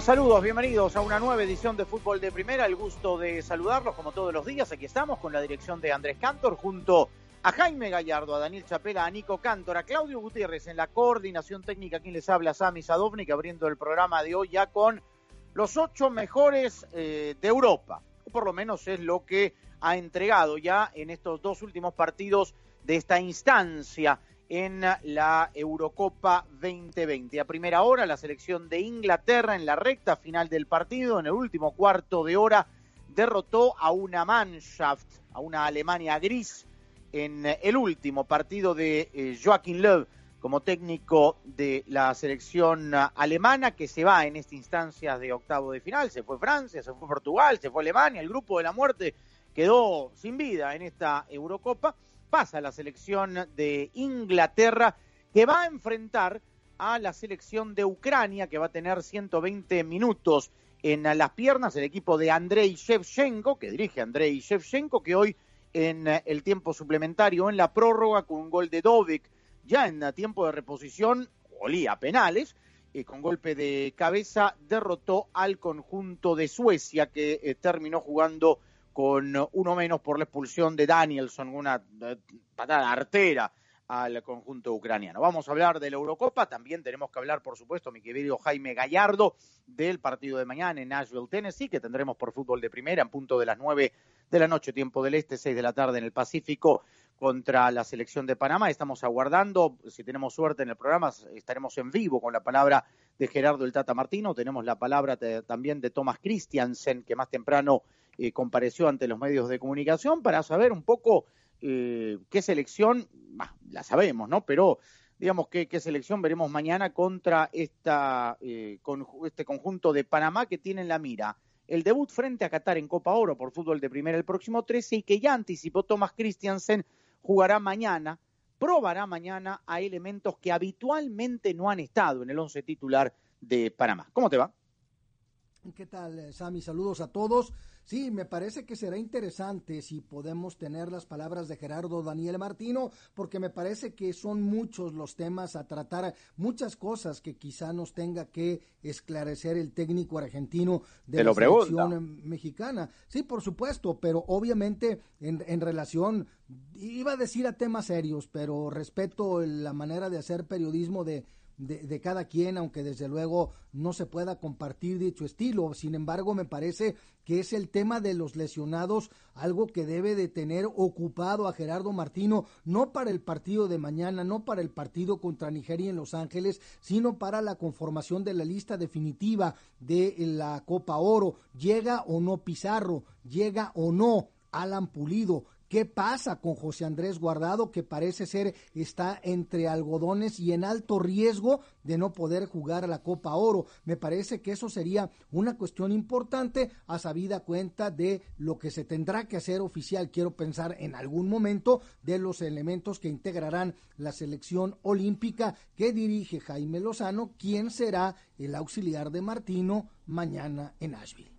Saludos, bienvenidos a una nueva edición de Fútbol de Primera. El gusto de saludarlos como todos los días. Aquí estamos con la dirección de Andrés Cantor junto a Jaime Gallardo, a Daniel Chapela, a Nico Cantor, a Claudio Gutiérrez en la coordinación técnica. Quien les habla, Sami Sadovnik, abriendo el programa de hoy ya con los ocho mejores eh, de Europa. Por lo menos es lo que ha entregado ya en estos dos últimos partidos de esta instancia en la Eurocopa 2020. A primera hora, la selección de Inglaterra en la recta final del partido, en el último cuarto de hora, derrotó a una Mannschaft, a una Alemania gris, en el último partido de eh, Joachim Löw como técnico de la selección alemana que se va en esta instancia de octavo de final. Se fue Francia, se fue Portugal, se fue Alemania, el grupo de la muerte quedó sin vida en esta Eurocopa. Pasa la selección de Inglaterra que va a enfrentar a la selección de Ucrania que va a tener 120 minutos en las piernas el equipo de Andrei Shevchenko, que dirige Andrei Shevchenko, que hoy en el tiempo suplementario, en la prórroga, con un gol de Dovic, ya en tiempo de reposición, olía penales, eh, con golpe de cabeza, derrotó al conjunto de Suecia, que eh, terminó jugando con uno menos por la expulsión de Danielson, una eh, patada artera al conjunto ucraniano. Vamos a hablar de la Eurocopa, también tenemos que hablar, por supuesto, mi querido Jaime Gallardo, del partido de mañana en Nashville, Tennessee, que tendremos por fútbol de primera en punto de las nueve de la noche, tiempo del este, seis de la tarde en el Pacífico, contra la selección de Panamá. Estamos aguardando, si tenemos suerte en el programa, estaremos en vivo con la palabra de Gerardo el Tata Martino, tenemos la palabra también de Thomas Christiansen, que más temprano eh, compareció ante los medios de comunicación, para saber un poco eh, qué selección, la sabemos, ¿no? Pero digamos qué, qué selección veremos mañana contra esta, eh, este conjunto de Panamá que tiene en la mira el debut frente a Qatar en Copa Oro por fútbol de primera el próximo 13 y que ya anticipó Thomas Christiansen jugará mañana, probará mañana a elementos que habitualmente no han estado en el once titular de Panamá. ¿Cómo te va? ¿Qué tal, Sami? Saludos a todos. Sí, me parece que será interesante si podemos tener las palabras de Gerardo Daniel Martino, porque me parece que son muchos los temas a tratar, muchas cosas que quizá nos tenga que esclarecer el técnico argentino de Te la pregunta. selección mexicana. Sí, por supuesto, pero obviamente en, en relación, iba a decir a temas serios, pero respeto la manera de hacer periodismo de de, cada quien, aunque desde luego no se pueda compartir dicho estilo. Sin embargo, me parece que es el tema de los lesionados algo que debe de tener ocupado a Gerardo Martino, no para el partido de mañana, no para el partido contra Nigeria en Los Ángeles, sino para la conformación de la lista definitiva de la Copa Oro. Llega o no Pizarro, llega o no Alan Pulido, ¿Qué pasa con José Andrés Guardado, que parece ser está entre algodones y en alto riesgo de no poder jugar a la Copa Oro? Me parece que eso sería una cuestión importante a sabida cuenta de lo que se tendrá que hacer oficial, quiero pensar en algún momento, de los elementos que integrarán la selección olímpica que dirige Jaime Lozano, quien será el auxiliar de Martino mañana en Asheville.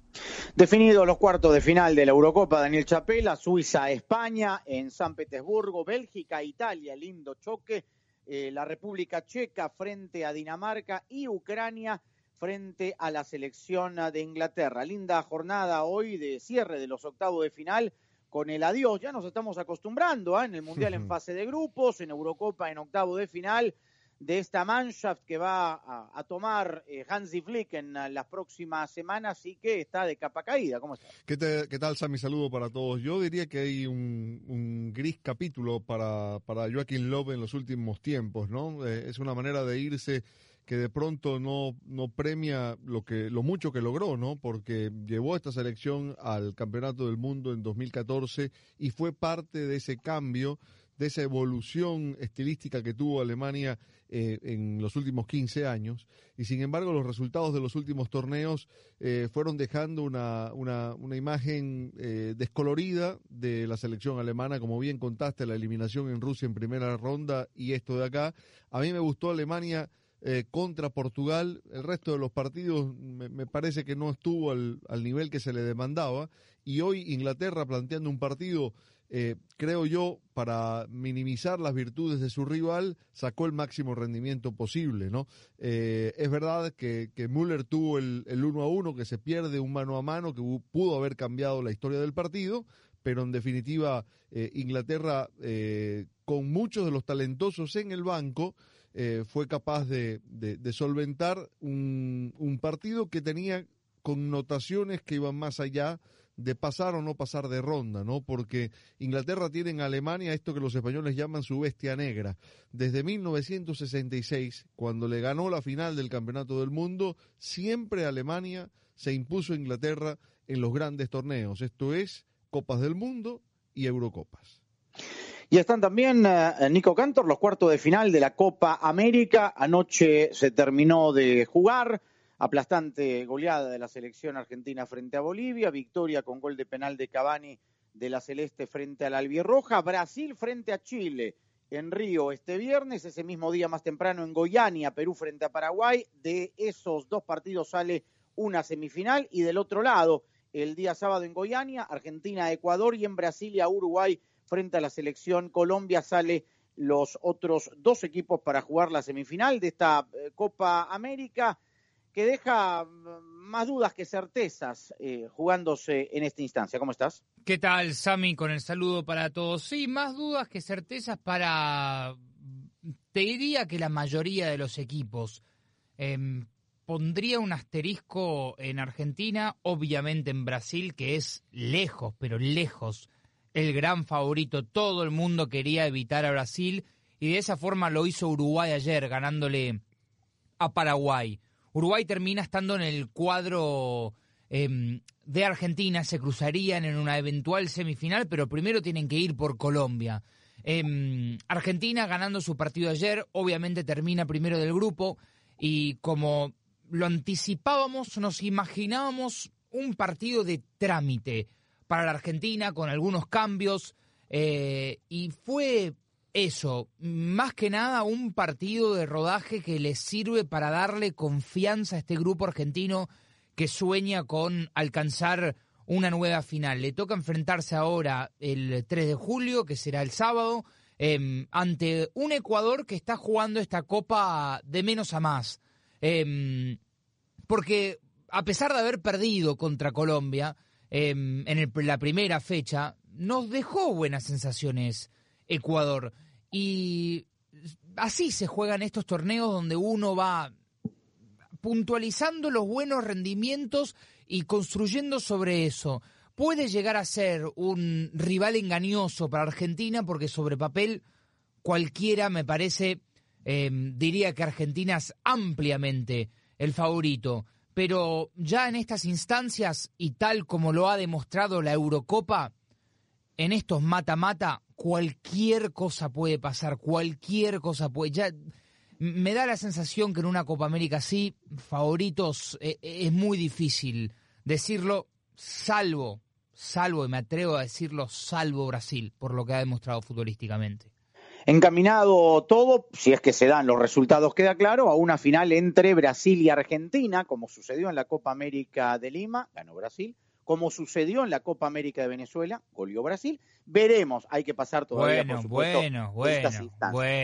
Definidos los cuartos de final de la Eurocopa, Daniel Chapela, Suiza, España, en San Petersburgo, Bélgica, Italia, lindo choque, eh, la República Checa frente a Dinamarca y Ucrania frente a la selección de Inglaterra. Linda jornada hoy de cierre de los octavos de final con el adiós. Ya nos estamos acostumbrando ¿eh? en el Mundial en fase de grupos, en Eurocopa en octavo de final de esta Mannschaft que va a, tomar eh, Hansi Flick en las próximas semanas y que está de capa caída. ¿Cómo está? ¿Qué, ¿Qué, tal? Saludo para todos. Yo diría que hay un, gris capítulo para, para Joaquín Love en los últimos tiempos, ¿no? Eh, es una manera de irse que de pronto no, no premia lo que lo mucho que logró, ¿no? Porque llevó a esta selección al Campeonato del Mundo en 2014 y fue parte de ese cambio de esa evolución estilística que tuvo Alemania eh, en los últimos 15 años. Y sin embargo, los resultados de los últimos torneos eh, fueron dejando una, una, una imagen eh, descolorida de la selección alemana. Como bien contaste, la eliminación en Rusia en primera ronda y esto de acá. A mí me gustó Alemania. Contra Portugal. El resto de los partidos me, parece que no estuvo al, nivel que se le demandaba. Y hoy Inglaterra planteando un partido eh, creo yo, para minimizar las virtudes de su rival, sacó el máximo rendimiento posible, ¿no? Eh, es verdad que, que Müller tuvo el, el uno a uno, que se pierde un mano a mano, que pudo haber cambiado la historia del partido, pero en definitiva eh, Inglaterra, con muchos de los talentosos en el banco, fue capaz de, de, solventar un, un partido que tenía connotaciones que iban más allá de pasar o no pasar de ronda, ¿no? Porque Inglaterra tiene en Alemania esto que los españoles llaman su bestia negra. Desde 1966, cuando le ganó la final del Campeonato del Mundo, siempre Alemania se impuso a Inglaterra en los grandes torneos. Esto es Copas del Mundo y Eurocopas. Y están también, eh, Nico Cantor, los cuartos de final de la Copa América. Anoche se terminó de jugar. Aplastante goleada de la selección argentina frente a Bolivia, victoria con gol de penal de Cavani de la Celeste frente a la Albirroja, Brasil frente a Chile en Río este viernes, ese mismo día más temprano en Goiania, Perú frente a Paraguay, de esos dos partidos sale una semifinal. Y del otro lado, el día sábado en Goiania, Argentina, Ecuador y en Brasilia, Uruguay frente a la selección Colombia sale los otros dos equipos para jugar la semifinal de esta eh, Copa América que deja mm, más dudas que certezas eh, jugándose en esta instancia. ¿Cómo estás? ¿Qué tal, Sami? Con el saludo para todos. Sí, más dudas que certezas para, te diría que la mayoría de los equipos. Em, pondría un asterisco en Argentina, obviamente en Brasil, que es lejos, pero lejos, el gran favorito. Todo el mundo quería evitar a Brasil y de esa forma lo hizo Uruguay ayer, ganándole a Paraguay. Uruguay termina estando en el cuadro em, de Argentina, se cruzarían en una eventual semifinal, pero primero tienen que ir por Colombia. Em, Argentina ganando su partido ayer, obviamente termina primero del grupo y como lo anticipábamos, nos imaginábamos un partido de trámite para la Argentina con algunos cambios eh, y fue eso, más que nada un partido de rodaje que les sirve para darle confianza a este grupo argentino que sueña con alcanzar una nueva final. Le toca enfrentarse ahora el 3 de julio, que será el sábado, em, ante un Ecuador que está jugando esta copa de menos a más. Em, porque a pesar de haber perdido contra Colombia em, en la primera fecha, nos dejó buenas sensaciones Ecuador. Y así se juegan estos torneos donde uno va puntualizando los buenos rendimientos y construyendo sobre eso. Puede llegar a ser un rival engañoso para Argentina porque sobre papel cualquiera me parece, em, diría que Argentina es ampliamente el favorito. Pero ya en estas instancias y tal como lo ha demostrado la Eurocopa, en estos mata-mata, cualquier cosa puede pasar, cualquier cosa puede. Ya me da la sensación que en una Copa América así, favoritos, eh, eh, es muy difícil decirlo, salvo, salvo, y me atrevo a decirlo, salvo Brasil, por lo que ha demostrado futbolísticamente. Encaminado todo, si es que se dan los resultados, queda claro, a una final entre Brasil y Argentina, como sucedió en la Copa América de Lima, ganó Brasil, como sucedió en la Copa América de Venezuela, goleó Brasil. Veremos, hay que pasar todavía, bueno, por supuesto, bueno, bueno,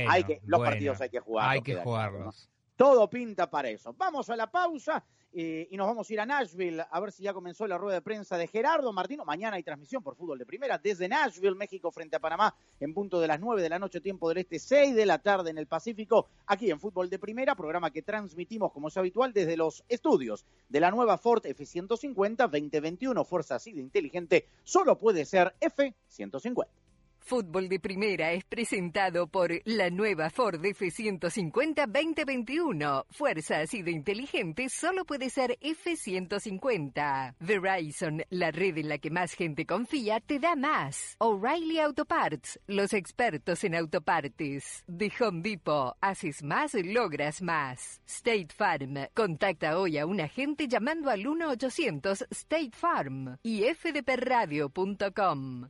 hay que, los partidos hay que jugarlos. Hay que jugarlos. Todo pinta para eso. Vamos a la pausa eh, y nos vamos a ir a Nashville a ver si ya comenzó la rueda de prensa de Gerardo Martino. Mañana hay transmisión por fútbol de primera desde Nashville, México, frente a Panamá, en punto de las 9 de la noche, tiempo del este, 6 de la tarde en el Pacífico, aquí en Fútbol de Primera, programa que transmitimos como es habitual desde los estudios de la nueva Ford F-150 2021. Fuerza así de inteligente, solo puede ser F-150. Fútbol de Primera es presentado por la nueva Ford F150 2021. Fuerza así de inteligente solo puede ser F150. Verizon, la red en la que más gente confía, te da más. O'Reilly Auto Parts, los expertos en autopartes. De Home Depot, haces más, logras más. State Farm, contacta hoy a un agente llamando al 1-800 State Farm y fdpradio.com.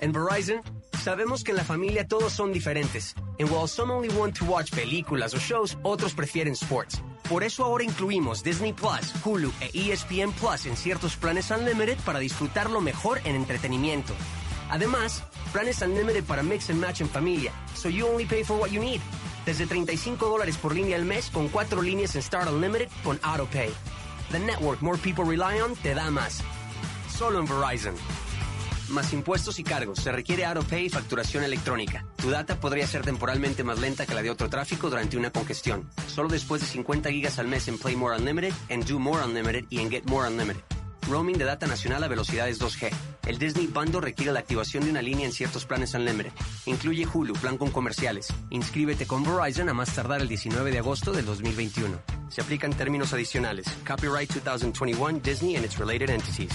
En Verizon, sabemos que en la familia todos son diferentes. And while some only want to watch películas o shows, otros prefieren sports. Por eso ahora incluimos Disney Plus, Hulu e ESPN Plus en ciertos planes Unlimited para disfrutarlo mejor en entretenimiento. Además, planes Unlimited para mix and match en familia, so you only pay for what you need. Desde 35 dólares por línea al mes con cuatro líneas en Start Unlimited con AutoPay. The network more people rely on te da más. Solo en Verizon más impuestos y cargos. Se requiere AutoPay y facturación electrónica. Tu data podría ser temporalmente más lenta que la de otro tráfico durante una congestión. Solo después de 50 gigas al mes en Play More Unlimited, en Do More Unlimited y en Get More Unlimited. Roaming de data nacional a velocidades 2G. El Disney Bundle requiere la activación de una línea en ciertos planes Unlimited. Incluye Hulu, plan con comerciales. Inscríbete con Verizon a más tardar el 19 de agosto del 2021. Se aplican términos adicionales. Copyright 2021 Disney and its related entities.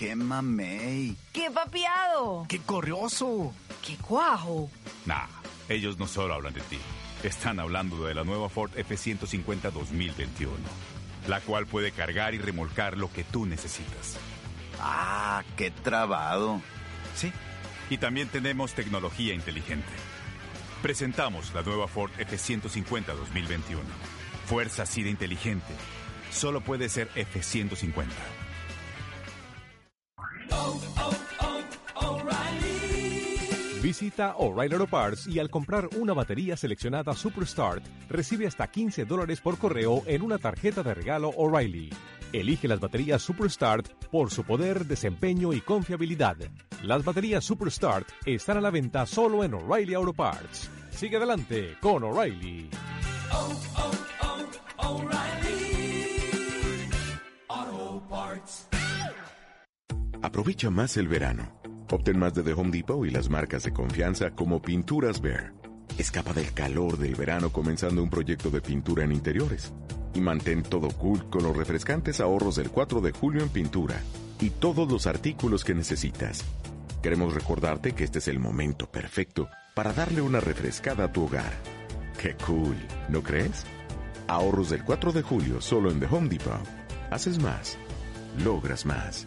¡Qué mamey! ¡Qué papiado! ¡Qué corrioso! ¡Qué cuajo! Nah, ellos no solo hablan de ti. Están hablando de la nueva Ford F-150 2021, la cual puede cargar y remolcar lo que tú necesitas. ¡Ah, qué trabado! Sí, y también tenemos tecnología inteligente. Presentamos la nueva Ford F-150 2021. Fuerza así de inteligente. Solo puede ser F-150. Visita O'Reilly Auto Parts y al comprar una batería seleccionada Superstart, recibe hasta 15 dólares por correo en una tarjeta de regalo O'Reilly. Elige las baterías Superstart por su poder, desempeño y confiabilidad. Las baterías Superstart están a la venta solo en O'Reilly Auto Parts. Sigue adelante con O'Reilly. Oh, oh, oh. Aprovecha más el verano. Obtén más de The Home Depot y las marcas de confianza como Pinturas Bear. Escapa del calor del verano comenzando un proyecto de pintura en interiores. Y mantén todo cool con los refrescantes ahorros del 4 de julio en pintura y todos los artículos que necesitas. Queremos recordarte que este es el momento perfecto para darle una refrescada a tu hogar. ¡Qué cool! ¿No crees? Ahorros del 4 de julio solo en The Home Depot. Haces más. Logras más.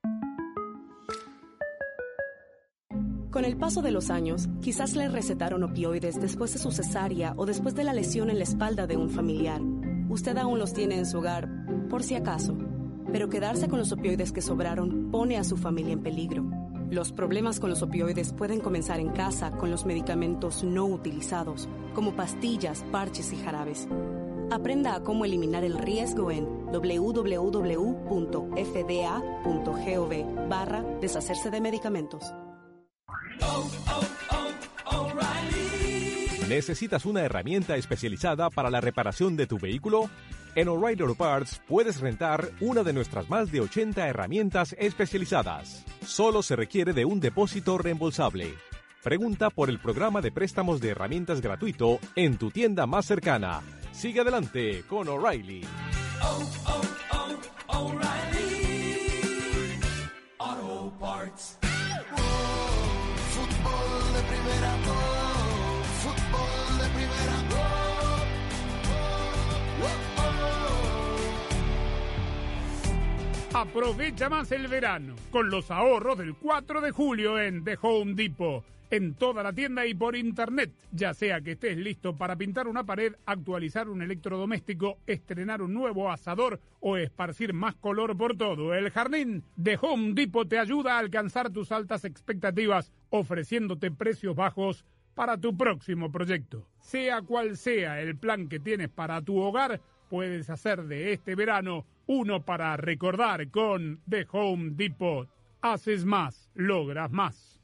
Con el paso de los años, quizás le recetaron opioides después de su cesárea o después de la lesión en la espalda de un familiar. Usted aún los tiene en su hogar, por si acaso. Pero quedarse con los opioides que sobraron pone a su familia en peligro. Los problemas con los opioides pueden comenzar en casa con los medicamentos no utilizados, como pastillas, parches y jarabes. Aprenda a cómo eliminar el riesgo en www.fda.gov barra deshacerse de medicamentos. ¿Necesitas una herramienta especializada para la reparación de tu vehículo? En O'Reilly Auto Parts puedes rentar una de nuestras más de 80 herramientas especializadas. Solo se requiere de un depósito reembolsable. Pregunta por el programa de préstamos de herramientas gratuito en tu tienda más cercana. Sigue adelante con O'Reilly. Auto Parts de primera, fútbol de primera, Aprovecha más el verano con los ahorros del 4 de julio en The Home Depot. En toda la tienda y por internet, ya sea que estés listo para pintar una pared, actualizar un electrodoméstico, estrenar un nuevo asador o esparcir más color por todo el jardín, The Home Depot te ayuda a alcanzar tus altas expectativas, ofreciéndote precios bajos para tu próximo proyecto. Sea cual sea el plan que tienes para tu hogar, puedes hacer de este verano uno para recordar con The Home Depot. Haces más, logras más.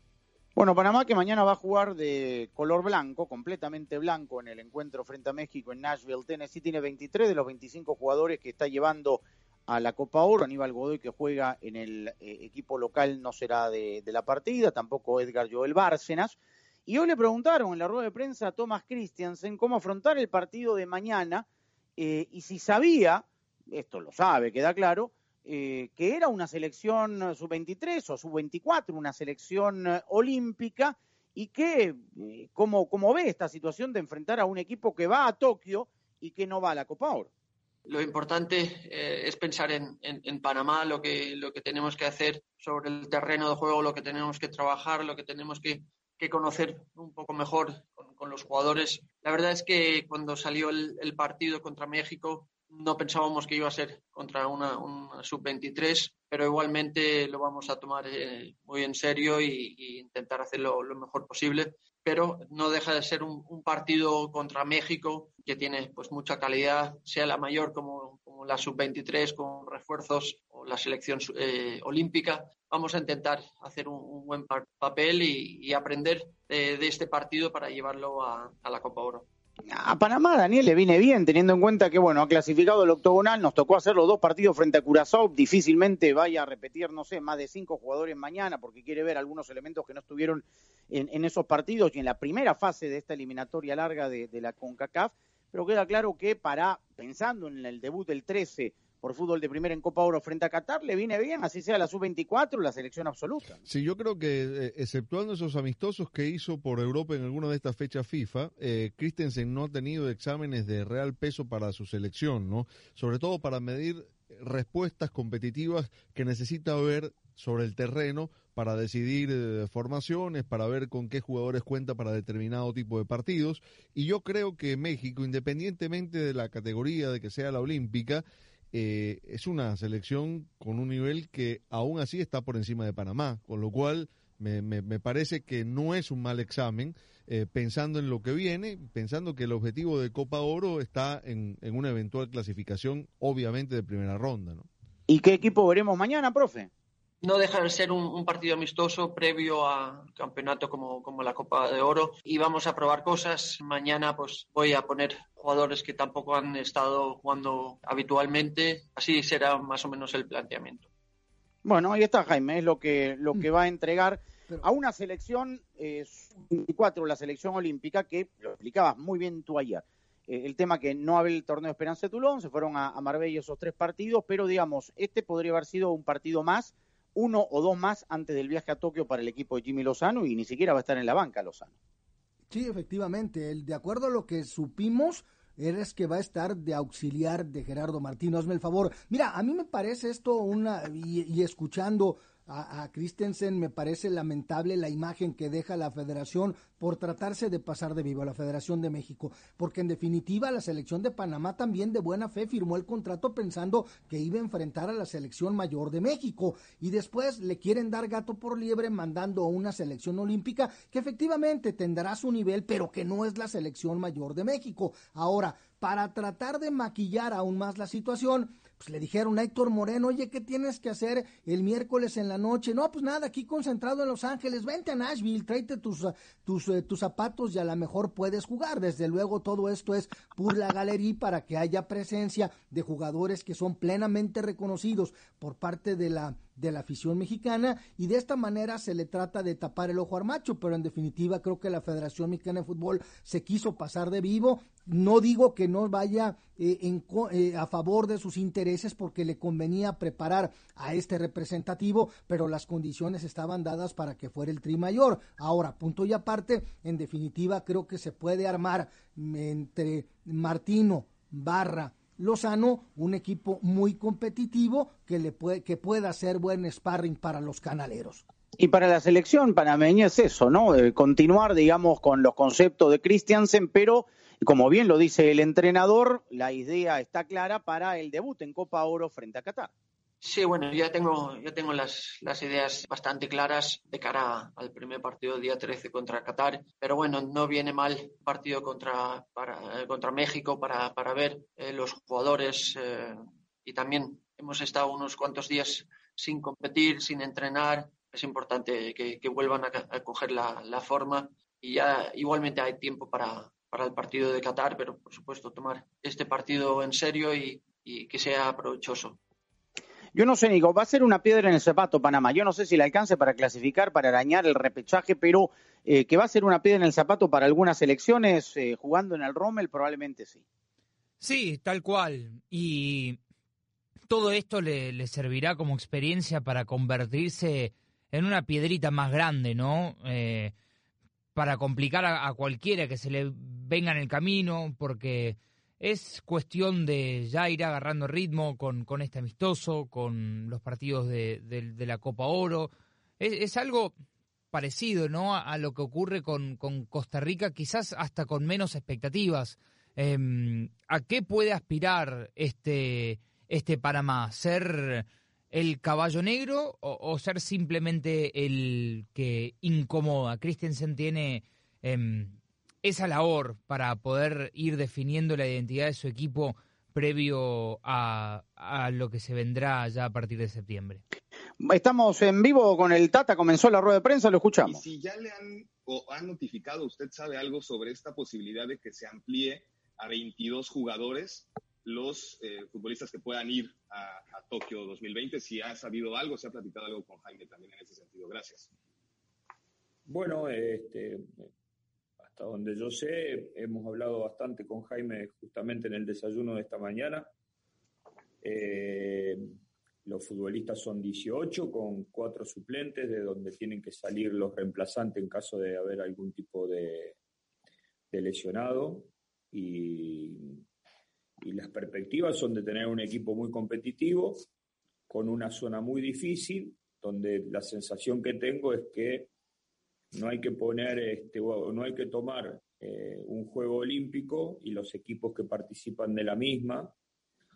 Bueno, Panamá que mañana va a jugar de color blanco, completamente blanco en el encuentro frente a México en Nashville, Tennessee. Tiene 23 de los 25 jugadores que está llevando a la Copa Oro. Aníbal Godoy que juega en el eh, equipo local no será de, la partida, tampoco Edgar Joel Bárcenas. Y hoy le preguntaron en la rueda de prensa a Thomas Christiansen cómo afrontar el partido de mañana eh, y si sabía, esto lo sabe, queda claro, eh, que era una selección sub-23 o sub-24, una selección eh, olímpica, y que, eh, ¿cómo, ¿cómo ve esta situación de enfrentar a un equipo que va a Tokio y que no va a la Copa Oro? Lo importante eh, es pensar en, en, Panamá, lo que, lo que tenemos que hacer sobre el terreno de juego, lo que tenemos que trabajar, lo que tenemos que, que conocer un poco mejor con, los jugadores. La verdad es que cuando salió el partido contra México, no pensábamos que iba a ser contra una, una sub-23, pero igualmente lo vamos a tomar eh, muy en serio y, intentar hacerlo lo mejor posible. Pero no deja de ser un, partido contra México que tiene pues mucha calidad, sea la mayor como, como la sub-23 con refuerzos o la selección eh, olímpica. Vamos a intentar hacer un, buen papel y, aprender de, de, este partido para llevarlo a, a la Copa Oro a Panamá, Daniel, le viene bien, teniendo en cuenta que, bueno, ha clasificado el octogonal, nos tocó hacer los dos partidos frente a Curazao, difícilmente vaya a repetir, no sé, más de cinco jugadores mañana, porque quiere ver algunos elementos que no estuvieron en, en esos partidos. Y en la primera fase de esta eliminatoria larga de, de la CONCACAF, pero queda claro que para, pensando en el debut del 13 por fútbol de primera en Copa Oro frente a Qatar, le viene bien, así sea la sub-24, la selección absoluta. Sí, yo creo que, eh, exceptuando esos amistosos que hizo por Europa en alguna de estas fechas FIFA, eh, Christensen no ha tenido exámenes de real peso para su selección, ¿no? Sobre todo para medir respuestas competitivas que necesita ver sobre el terreno para decidir eh, formaciones, para ver con qué jugadores cuenta para determinado tipo de partidos. Y yo creo que México, independientemente de la categoría de que sea la olímpica, eh, es una selección con un nivel que aún así está por encima de Panamá, con lo cual me, parece que no es un mal examen, eh, pensando en lo que viene, pensando que el objetivo de Copa Oro está en, en una eventual clasificación, obviamente de primera ronda. ¿no? ¿Y qué equipo veremos mañana, profe? No deja de ser un, un, partido amistoso previo a campeonato como, como, la Copa de Oro y vamos a probar cosas. Mañana pues voy a poner jugadores que tampoco han estado jugando habitualmente, así será más o menos el planteamiento. Bueno, ahí está Jaime, es lo que, lo que va a entregar a una selección eh, 24, la selección olímpica, que lo explicabas muy bien tú ayer. Eh, el tema que no había el torneo de Esperanza de Tulón, se fueron a, a Marbella esos tres partidos, pero digamos, este podría haber sido un partido más uno o dos más antes del viaje a Tokio para el equipo de Jimmy Lozano y ni siquiera va a estar en la banca Lozano. Sí, efectivamente. El, de acuerdo a lo que supimos, eres que va a estar de auxiliar de Gerardo Martino. Hazme el favor. Mira, a mí me parece esto una, y, y escuchando a, Christensen me parece lamentable la imagen que deja la federación por tratarse de pasar de vivo a la Federación de México, porque en definitiva la selección de Panamá también de buena fe firmó el contrato pensando que iba a enfrentar a la selección mayor de México y después le quieren dar gato por liebre mandando a una selección olímpica que efectivamente tendrá su nivel, pero que no es la selección mayor de México. Ahora, para tratar de maquillar aún más la situación, pues le dijeron a Héctor Moreno, oye, ¿qué tienes que hacer el miércoles en la noche? No, pues nada, aquí concentrado en Los Ángeles, vente a Nashville, tráete tus, tus, eh, tus zapatos y a lo mejor puedes jugar. Desde luego todo esto es por la galería para que haya presencia de jugadores que son plenamente reconocidos por parte de la de la afición mexicana y de esta manera se le trata de tapar el ojo armacho, pero en definitiva creo que la Federación Mexicana de Fútbol se quiso pasar de vivo. No digo que no vaya eh, eh, a favor de sus intereses porque le convenía preparar a este representativo, pero las condiciones estaban dadas para que fuera el tri mayor. Ahora, punto y aparte, en definitiva creo que se puede armar entre Martino, Barra, Lozano, un equipo muy competitivo que, le puede, que pueda ser buen sparring para los canaleros. Y para la selección panameña es eso, ¿no? Eh, continuar, digamos, con los conceptos de Christiansen, pero como bien lo dice el entrenador, la idea está clara para el debut en Copa Oro frente a Qatar. Sí, bueno, ya tengo, ya tengo las, las ideas bastante claras de cara al primer partido día 13 contra Qatar, pero bueno, no viene mal partido contra, para, contra México para, para ver eh, los jugadores eh, y también hemos estado unos cuantos días sin competir, sin entrenar, es importante que, que vuelvan a, a coger la, la, forma y ya igualmente hay tiempo para, para el partido de Qatar, pero por supuesto tomar este partido en serio y, y que sea provechoso. Yo no sé, Nico, va a ser una piedra en el zapato Panamá. Yo no sé si le alcance para clasificar, para arañar el repechaje, pero eh, que va a ser una piedra en el zapato para algunas elecciones, eh, jugando en el Rommel, probablemente sí. Sí, tal cual. Y todo esto le, servirá como experiencia para convertirse en una piedrita más grande, ¿no? Eh, para complicar a, cualquiera que se le venga en el camino, porque es cuestión de ya ir agarrando ritmo con, con este amistoso, con los partidos de, de, de la Copa Oro. Es, algo parecido, ¿no? A, lo que ocurre con, con, Costa Rica, quizás hasta con menos expectativas. Eh, ¿A qué puede aspirar este, este Panamá? ¿Ser el caballo negro o, ser simplemente el que incomoda? Christensen tiene eh, esa labor para poder ir definiendo la identidad de su equipo previo a, a, lo que se vendrá ya a partir de septiembre. Estamos en vivo con el Tata, comenzó la rueda de prensa, lo escuchamos. Y si ya le han, o han notificado, ¿usted sabe algo sobre esta posibilidad de que se amplíe a 22 jugadores los eh, futbolistas que puedan ir a, a, Tokio 2020? Si ha sabido algo, se ha platicado algo con Jaime también en ese sentido. Gracias. Bueno, este, hasta donde yo sé, hemos hablado bastante con Jaime justamente en el desayuno de esta mañana. Eh, los futbolistas son 18 con cuatro suplentes de donde tienen que salir los reemplazantes en caso de haber algún tipo de, lesionado. Y las perspectivas son de tener un equipo muy competitivo, con una zona muy difícil, donde la sensación que tengo es que no hay que poner, este, no hay que tomar eh, un juego olímpico y los equipos que participan de la misma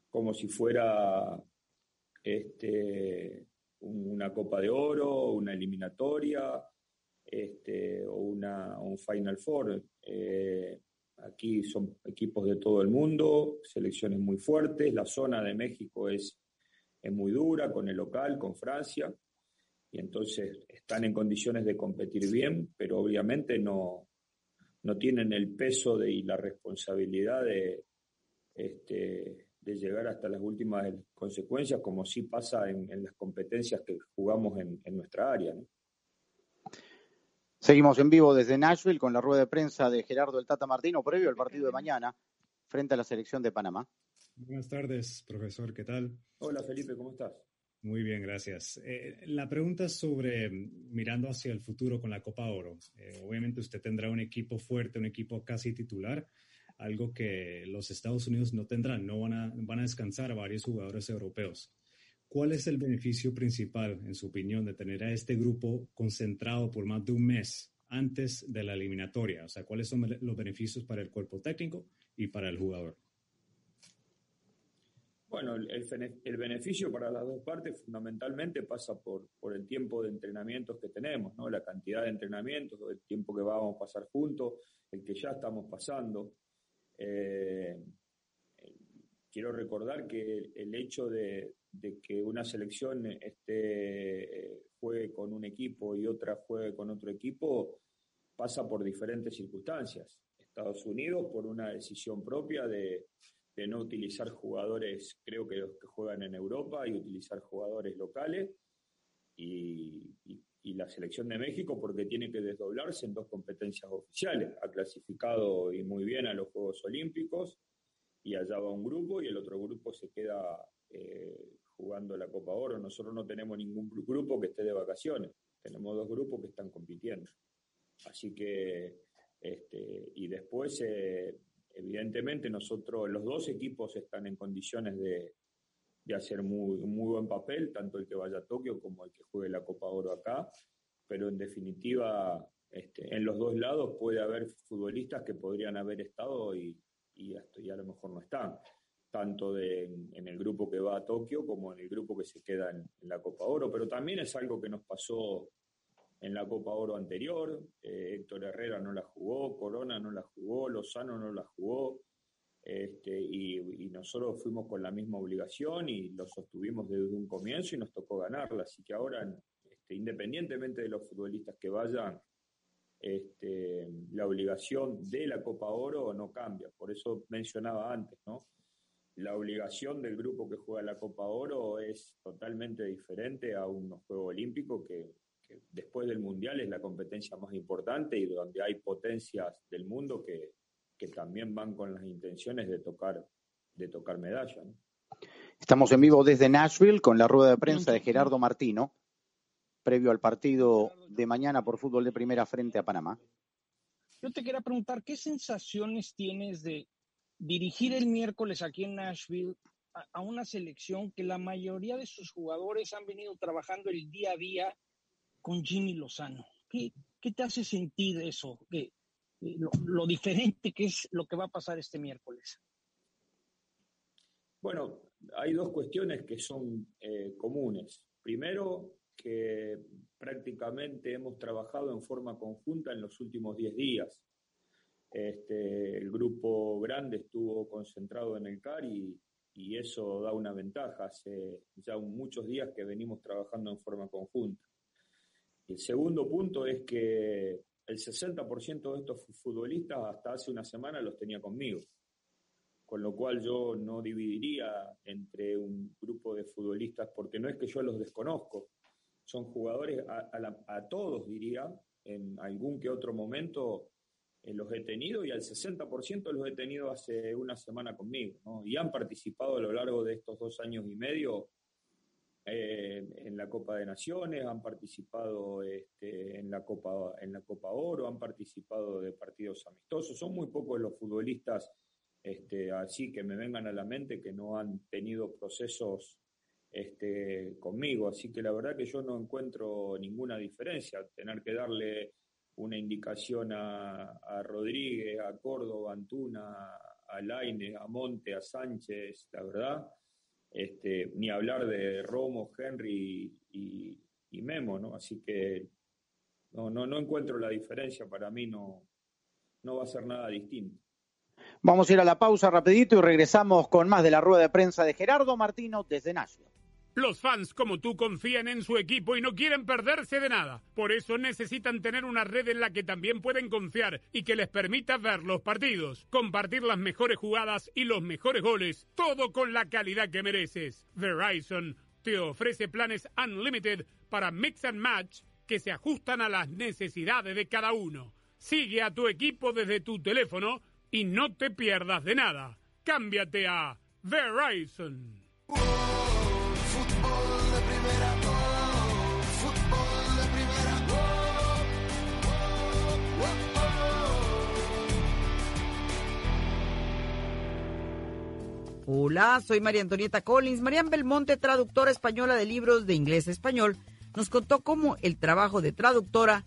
como si fuera este, una Copa de Oro, una eliminatoria este, o una, un Final Four. Eh, aquí son equipos de todo el mundo, selecciones muy fuertes, la zona de México es, es muy dura con el local, con Francia y entonces están en condiciones de competir bien, pero obviamente no, no tienen el peso de, y la responsabilidad de, este, de llegar hasta las últimas consecuencias, como sí pasa en, en las competencias que jugamos en, en nuestra área. ¿no? Seguimos en vivo desde Nashville con la rueda de prensa de Gerardo El Tata Martino previo al partido de mañana frente a la selección de Panamá. Buenas tardes, profesor, ¿qué tal? Hola Felipe, ¿cómo estás? Muy bien, gracias. Eh, la pregunta es sobre mirando hacia el futuro con la Copa Oro. Eh, obviamente usted tendrá un equipo fuerte, un equipo casi titular, algo que los Estados Unidos no tendrán, no van a, van a descansar a varios jugadores europeos. ¿Cuál es el beneficio principal, en su opinión, de tener a este grupo concentrado por más de un mes antes de la eliminatoria? O sea, ¿cuáles son los beneficios para el cuerpo técnico y para el jugador? Bueno, el, beneficio para las dos partes fundamentalmente pasa por, por, el tiempo de entrenamientos que tenemos, ¿no? La cantidad de entrenamientos, el tiempo que vamos a pasar juntos, el que ya estamos pasando. Eh, quiero recordar que el hecho de, de que una selección esté, juegue con un equipo y otra juegue con otro equipo pasa por diferentes circunstancias. Estados Unidos por una decisión propia de de no utilizar jugadores, creo que los que juegan en Europa, y utilizar jugadores locales. Y, y, y, la selección de México porque tiene que desdoblarse en dos competencias oficiales. Ha clasificado y muy bien a los Juegos Olímpicos y allá va un grupo y el otro grupo se queda eh, jugando la Copa Oro. Nosotros no tenemos ningún grupo que esté de vacaciones. Tenemos dos grupos que están compitiendo. Así que, este, y después... Eh, evidentemente nosotros, los dos equipos están en condiciones de, de hacer muy, muy buen papel, tanto el que vaya a Tokio como el que juegue la Copa Oro acá, pero en definitiva este, en los dos lados puede haber futbolistas que podrían haber estado y, y, a lo mejor no están, tanto de, en, el grupo que va a Tokio como en el grupo que se queda en, la Copa Oro, pero también es algo que nos pasó en la Copa Oro anterior, eh, Héctor Herrera no la jugó, Corona no la jugó, Lozano no la jugó, este, y, nosotros fuimos con la misma obligación y lo sostuvimos desde un comienzo y nos tocó ganarla. Así que ahora, este, independientemente de los futbolistas que vayan, este, la obligación de la Copa Oro no cambia. Por eso mencionaba antes, ¿no? La obligación del grupo que juega la Copa Oro es totalmente diferente a unos Juegos Olímpicos que, que después del Mundial es la competencia más importante y donde hay potencias del mundo que, que también van con las intenciones de tocar, de tocar medalla. ¿no? Estamos en vivo desde Nashville con la rueda de prensa de Gerardo Martino, previo al partido de mañana por fútbol de primera frente a Panamá. Yo te quería preguntar, ¿qué sensaciones tienes de dirigir el miércoles aquí en Nashville a, a una selección que la mayoría de sus jugadores han venido trabajando el día a día con Jimmy Lozano? ¿Qué, te hace sentir eso? ¿Qué, lo, lo, diferente que es lo que va a pasar este miércoles. Bueno, hay dos cuestiones que son eh, comunes. Primero, que prácticamente hemos trabajado en forma conjunta en los últimos 10 días. Este, el grupo grande estuvo concentrado en el CAR y, y eso da una ventaja. Hace ya muchos días que venimos trabajando en forma conjunta. El segundo punto es que el 60% de estos futbolistas hasta hace una semana los tenía conmigo. Con lo cual yo no dividiría entre un grupo de futbolistas, porque no es que yo los desconozco, son jugadores a, todos, diría, en algún que otro momento eh, los he tenido y al 60% los he tenido hace una semana conmigo. Y han participado a lo largo de estos dos años y medio en la Copa de Naciones, han participado este, en, la Copa, en la Copa Oro, han participado de partidos amistosos. Son muy pocos los futbolistas este, así que me vengan a la mente que no han tenido procesos este, conmigo. Así que la verdad que yo no encuentro ninguna diferencia. Tener que darle una indicación a, a Rodríguez, a Córdoba, a Antuna, a Laine, a Monte, a Sánchez, la verdad este, ni hablar de Romo, Henry y, Memo, ¿no? Así que no, encuentro la diferencia, para mí no, no va a ser nada distinto. Vamos a ir a la pausa rapidito y regresamos con más de la rueda de prensa de Gerardo Martino desde Nashville. Los fans como tú confían en su equipo y no quieren perderse de nada. Por eso necesitan tener una red en la que también pueden confiar y que les permita ver los partidos, compartir las mejores jugadas y los mejores goles, todo con la calidad que mereces. Verizon te ofrece planes unlimited para mix and match que se ajustan a las necesidades de cada uno. Sigue a tu equipo desde tu teléfono y no te pierdas de nada. Cámbiate a Verizon. Hola, soy María Antonieta Collins. Marian Belmonte, traductora española de libros de inglés a español, nos contó cómo el trabajo de traductora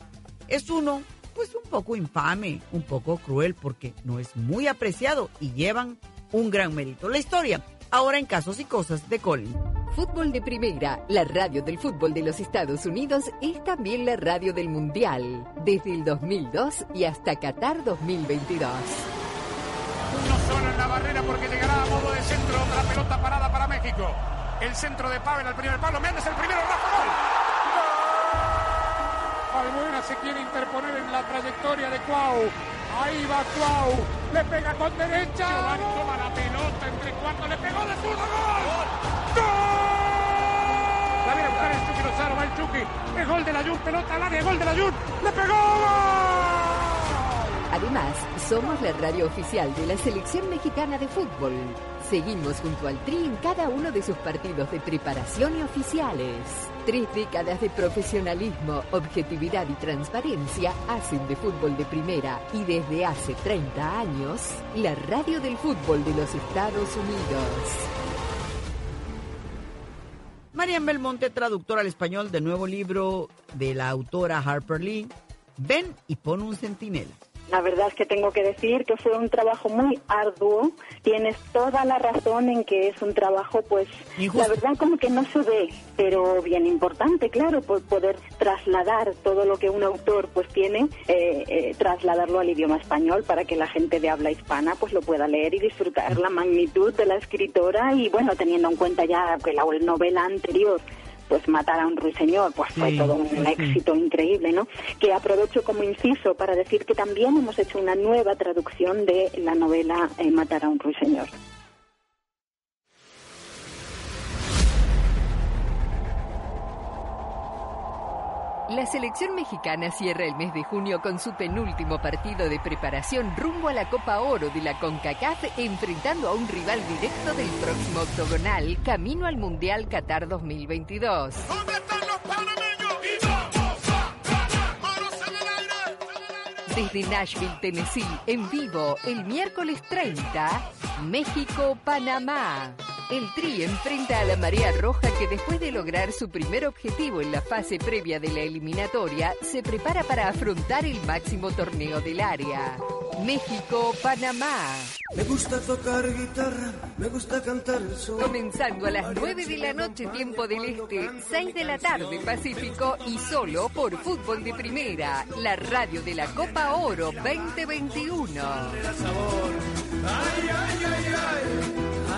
es uno, pues un poco infame, un poco cruel, porque no es muy apreciado y llevan un gran mérito. La historia, ahora en Casos y Cosas de Colin. Fútbol de Primera, la radio del fútbol de los Estados Unidos, es también la radio del Mundial, desde el 2002 y hasta Qatar 2022. Solo en la barrera porque llegará a modo de centro la pelota parada para México. El centro de Pavel al primer palo, Méndez el primero, Rafa gol. Albuena se quiere interponer en la trayectoria de Cuau. Ahí va Cuau, le pega con derecha. Giovanni toma la pelota entre cuatro, le pegó de zurdo, gol. ¡Gol! La viene a buscar el Chucky Lozano, va el Chucky. Es gol de la Jun, pelota al área, gol de la Jun. ¡Le pegó! ¡Gol! Además, somos la radio oficial de la selección mexicana de fútbol. Seguimos junto al Tri en cada uno de sus partidos de preparación y oficiales. Tres décadas de profesionalismo, objetividad y transparencia hacen de fútbol de primera y desde hace 30 años, la radio del fútbol de los Estados Unidos. Marian Belmonte, traductora al español del nuevo libro de la autora Harper Lee, Ven y pon un centinela. La verdad es que tengo que decir que fue un trabajo muy arduo. Tienes toda la razón en que es un trabajo, pues, la verdad como que no se ve, pero bien importante, claro, por poder trasladar todo lo que un autor pues tiene, eh, eh, trasladarlo al idioma español para que la gente de habla hispana pues lo pueda leer y disfrutar la magnitud de la escritora y bueno, teniendo en cuenta ya que la novela anterior pues matar a un ruiseñor, pues fue todo un éxito increíble, ¿no? Que aprovecho como inciso para decir que también hemos hecho una nueva traducción de la novela eh, Matar a un ruiseñor. La selección mexicana cierra el mes de junio con su penúltimo partido de preparación rumbo a la Copa Oro de la CONCACAF, enfrentando a un rival directo del próximo octogonal, camino al Mundial Qatar 2022. Desde Nashville, Tennessee, en vivo, el miércoles 30, México-Panamá. El Tri enfrenta a la Marea Roja que después de lograr su primer objetivo en la fase previa de la eliminatoria, se prepara para afrontar el máximo torneo del área. México-Panamá. Me gusta tocar guitarra, me gusta cantar el sol. Comenzando a las 9 de la noche, tiempo del Este, 6 de la tarde, Pacífico, y solo por Fútbol de Primera, la radio de la Copa Oro 2021.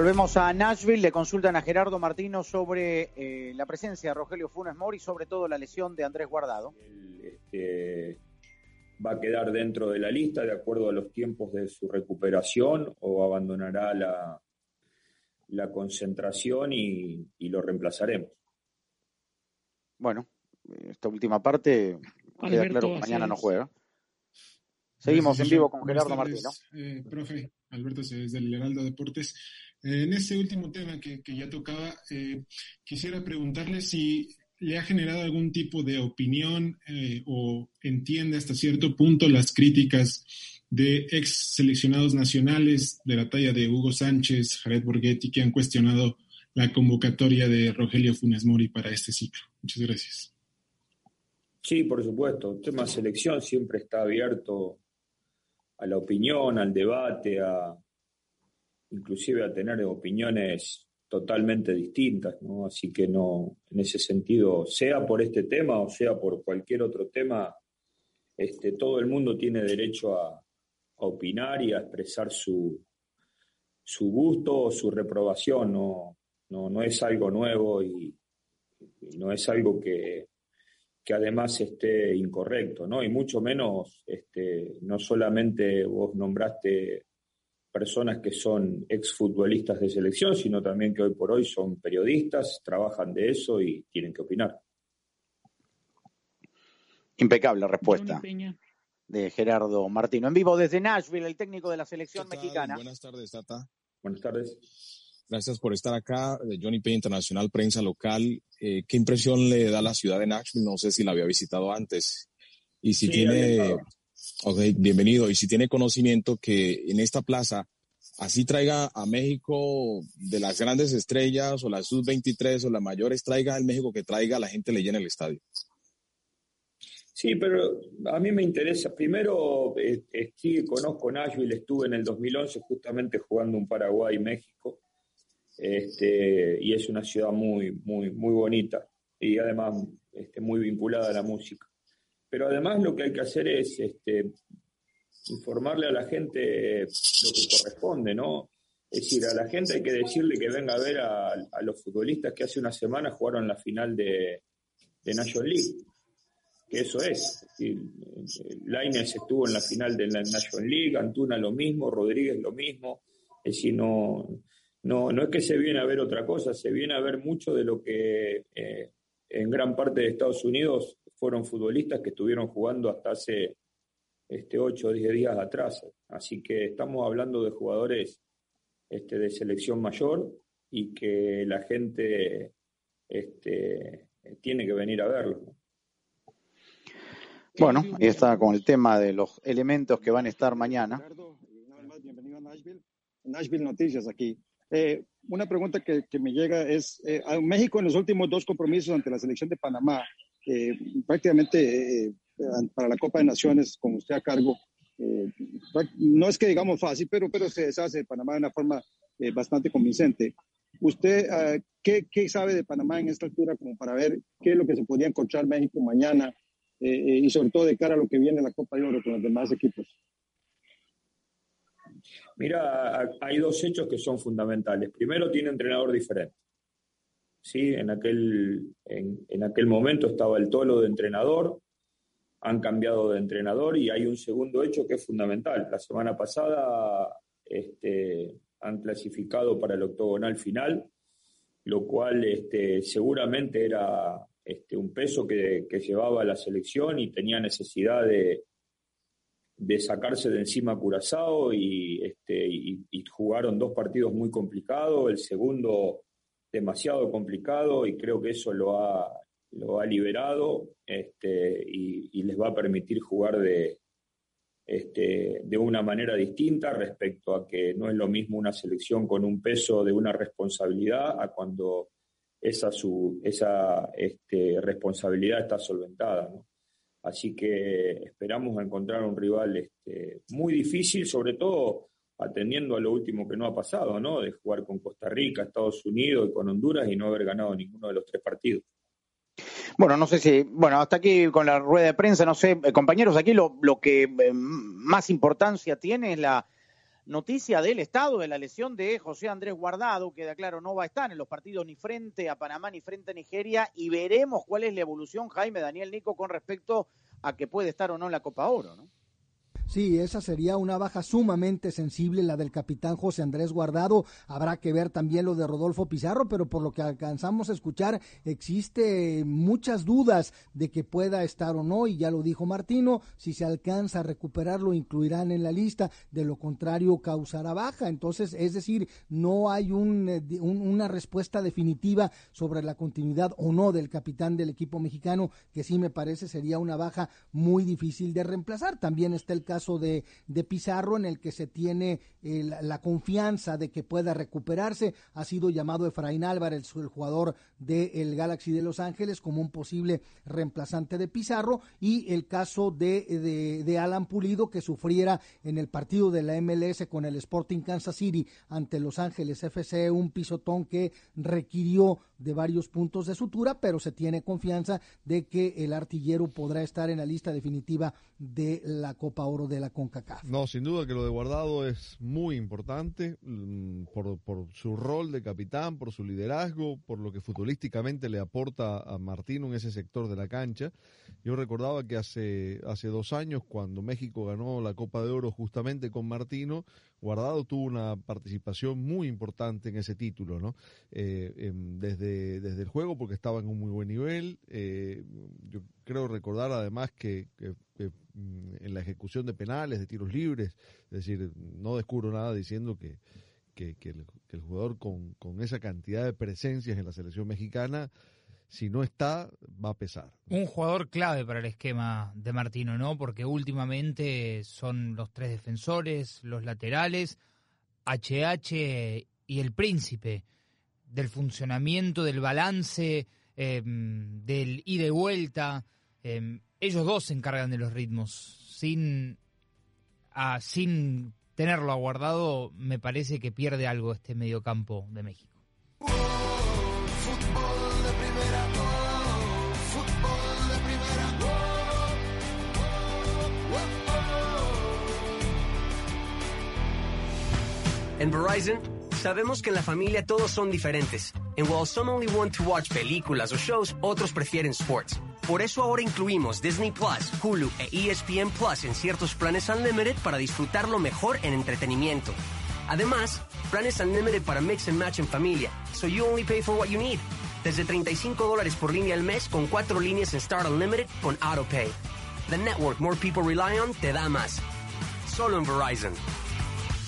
Volvemos a Nashville, le consultan a Gerardo Martino sobre eh, la presencia de Rogelio Funes Mori y sobre todo la lesión de Andrés Guardado. Este, va a quedar dentro de la lista de acuerdo a los tiempos de su recuperación o abandonará la, la concentración y, y lo reemplazaremos. Bueno, esta última parte queda Alberto, claro que mañana no juega. Seguimos en vivo con Gerardo Martino. eh, profe, Alberto Cedés del Heraldo Deportes. En ese último tema que, que ya tocaba, eh, quisiera preguntarle si le ha generado algún tipo de opinión eh, o entiende hasta cierto punto las críticas de ex seleccionados nacionales de la talla de Hugo Sánchez, Jared Borghetti, que han cuestionado la convocatoria de Rogelio Funes Mori para este ciclo. Muchas gracias. Sí, por supuesto. El tema selección siempre está abierto a la opinión, al debate, a inclusive a tener opiniones totalmente distintas, ¿no? Así que no, en ese sentido, sea por este tema o sea por cualquier otro tema, este, todo el mundo tiene derecho a, opinar y a expresar su, su gusto o su reprobación, no, no, no es algo nuevo y, y no es algo que, que además esté incorrecto, ¿no? Y mucho menos, este, no solamente vos nombraste personas que son exfutbolistas de selección, sino también que hoy por hoy son periodistas, trabajan de eso y tienen que opinar. Impecable respuesta de Gerardo Martino. En vivo desde Nashville, el técnico de la selección mexicana. Buenas tardes, Tata. Buenas tardes. Gracias por estar acá. Johnny P. Internacional, prensa local. Eh, ¿Qué impresión le da la ciudad de Nashville? No sé si la había visitado antes. Y si tiene, ok, bienvenido. Y si tiene conocimiento que en esta plaza así traiga a México de las grandes estrellas o las sub-23 o las mayores, traiga al México que traiga, la gente le llena el estadio. Sí, pero a mí me interesa. Primero, eh, eh, sí, conozco Nashville, estuve en el 2011 justamente jugando un Paraguay-México. Este, y es una ciudad muy, muy, muy bonita y además este, muy vinculada a la música. Pero además lo que hay que hacer es este, informarle a la gente lo que corresponde, ¿no? Es decir, a la gente hay que decirle que venga a ver a, los futbolistas que hace una semana jugaron la final de, de National League que eso es. Lainez estuvo en la final de la National League, Antuna lo mismo, Rodríguez lo mismo. Es decir, no, no, no es que se viene a ver otra cosa, se viene a ver mucho de lo que eh, en gran parte de Estados Unidos fueron futbolistas que estuvieron jugando hasta hace este, 8 o 10 días atrás. Así que estamos hablando de jugadores este, de selección mayor y que la gente este, tiene que venir a verlo. Bueno, ahí está con el tema de los elementos que van a estar mañana. Bienvenido a Nashville. Nashville Noticias aquí. Eh, una pregunta que, me llega es, eh, a México en los últimos dos compromisos ante la selección de Panamá, prácticamente eh, para la Copa de Naciones, con usted a cargo, no es que digamos fácil, pero, pero se deshace de Panamá de una forma bastante convincente. ¿Usted ¿qué, qué sabe de Panamá en esta altura como para ver qué es lo que se podría encontrar México mañana y sobre todo de cara a lo que viene en la Copa de Oro con los demás equipos? Mira, hay dos hechos que son fundamentales. Primero, tiene entrenador diferente. ¿Sí? En, aquel, en, aquel momento estaba el tolo de entrenador, han cambiado de entrenador y hay un segundo hecho que es fundamental. La semana pasada este, han clasificado para el octogonal final, lo cual este, seguramente era este, un peso que, llevaba la selección y tenía necesidad de, sacarse de encima a Curazao y, jugaron dos partidos muy complicados, el segundo demasiado complicado y creo que eso lo ha, lo ha liberado este, y, les va a permitir jugar de, este, de una manera distinta respecto a que no es lo mismo una selección con un peso de una responsabilidad a cuando esa, su, esa este, responsabilidad está solventada. Así que esperamos encontrar un rival este, muy difícil, sobre todo atendiendo a lo último que no ha pasado, ¿no? De jugar con Costa Rica, Estados Unidos y con Honduras y no haber ganado ninguno de los tres partidos. Bueno, no sé si, bueno, hasta aquí con la rueda de prensa, no sé, eh, compañeros, aquí lo, que eh, más importancia tiene es la noticia del estado de la lesión de José Andrés Guardado, que claro no va a estar en los partidos ni frente a Panamá ni frente a Nigeria, y veremos cuál es la evolución, Jaime Daniel Nico, con respecto a que puede estar o no en la Copa Oro, ¿no? Sí, esa sería una baja sumamente sensible, la del capitán José Andrés Guardado. Habrá que ver también lo de Rodolfo Pizarro, pero por lo que alcanzamos a escuchar, existe muchas dudas de que pueda estar o no, y ya lo dijo Martino, si se alcanza a recuperarlo, incluirán en la lista, de lo contrario causará baja. Entonces, es decir, no hay un, eh, una respuesta definitiva sobre la continuidad o no del capitán del equipo mexicano, que sí me parece sería una baja muy difícil de reemplazar. También está el caso de, de Pizarro en el que se tiene eh, la, confianza de que pueda recuperarse. Ha sido llamado Efraín Álvarez, el jugador del Galaxy de Los Ángeles, como un posible reemplazante de Pizarro. Y el caso de, de, Alan Pulido, que sufriera en el partido de la MLS con el Sporting Kansas City ante Los Ángeles FC un pisotón que requirió de varios puntos de sutura, pero se tiene confianza de que el artillero podrá estar en la lista definitiva de la Copa Oro de la CONCACAF. No, sin duda que lo de Guardado es muy importante mm, por, su rol de capitán, por su liderazgo, por lo que futbolísticamente le aporta a Martino en ese sector de la cancha. Yo recordaba que hace, hace dos años, cuando México ganó la Copa de Oro justamente con Martino, Guardado tuvo una participación muy importante en ese título, ¿no? Eh, desde, desde el juego, porque estaba en un muy buen nivel. Eh, yo creo recordar además que, mm, en la ejecución de penales, de tiros libres, es decir, no descubro nada diciendo que, que, el, jugador con, con, esa cantidad de presencias en la selección mexicana, si no está, va a pesar. Un jugador clave para el esquema de Martino, ¿no? Porque últimamente son los tres defensores, los laterales, HH y el príncipe del funcionamiento, del balance, em, del ida y vuelta. Em, ellos dos se encargan de los ritmos. Sin, ah, sin tenerlo aguardado, me parece que pierde algo este mediocampo de México. En Verizon, sabemos que en la familia todos son diferentes. And while some only want to watch películas o shows, otros prefieren sports. Por eso ahora incluimos Disney Plus, Hulu e ESPN Plus en ciertos planes Unlimited para disfrutarlo mejor en entretenimiento. Además, planes Unlimited para mix and match en familia, so you only pay for what you need. Desde 35 dólares por línea al mes con cuatro líneas en Start Unlimited con AutoPay. The network more people rely on te da más. Solo en Verizon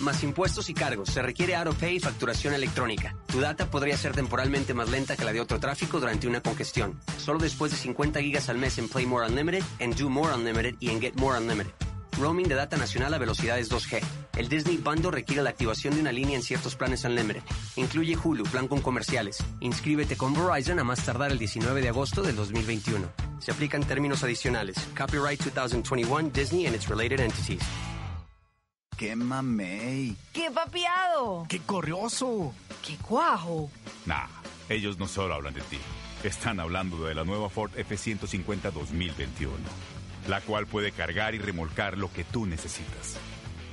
más impuestos y cargos. Se requiere AutoPay y facturación electrónica. Tu data podría ser temporalmente más lenta que la de otro tráfico durante una congestión. Solo después de 50 gigas al mes en Play More Unlimited, en Do More Unlimited y en Get More Unlimited. Roaming de data nacional a velocidades 2G. El Disney Bundle requiere la activación de una línea en ciertos planes Unlimited. Incluye Hulu, plan con comerciales. Inscríbete con Verizon a más tardar el 19 de agosto del 2021. Se aplican términos adicionales. Copyright 2021 Disney and its related entities. ¡Qué mamey! ¡Qué papiado! ¡Qué corrioso! ¡Qué cuajo! Nah, ellos no solo hablan de ti. Están hablando de la nueva Ford F-150 2021, la cual puede cargar y remolcar lo que tú necesitas.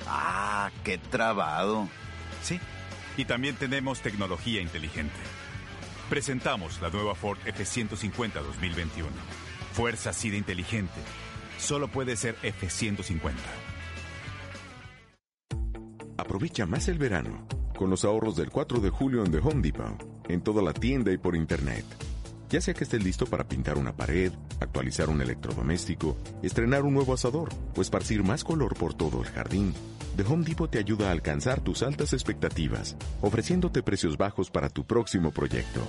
¡Ah, qué trabado! Sí, y también tenemos tecnología inteligente. Presentamos la nueva Ford F-150 2021. Fuerza así de inteligente. Solo puede ser F-150. Aprovecha más el verano con los ahorros del 4 de julio en The Home Depot, en toda la tienda y por internet. Ya sea que estés listo para pintar una pared, actualizar un electrodoméstico, estrenar un nuevo asador o esparcir más color por todo el jardín, The Home Depot te ayuda a alcanzar tus altas expectativas, ofreciéndote precios bajos para tu próximo proyecto.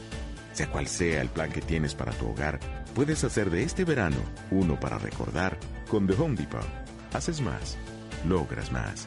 Sea cual sea el plan que tienes para tu hogar, puedes hacer de este verano uno para recordar con The Home Depot. Haces más, logras más.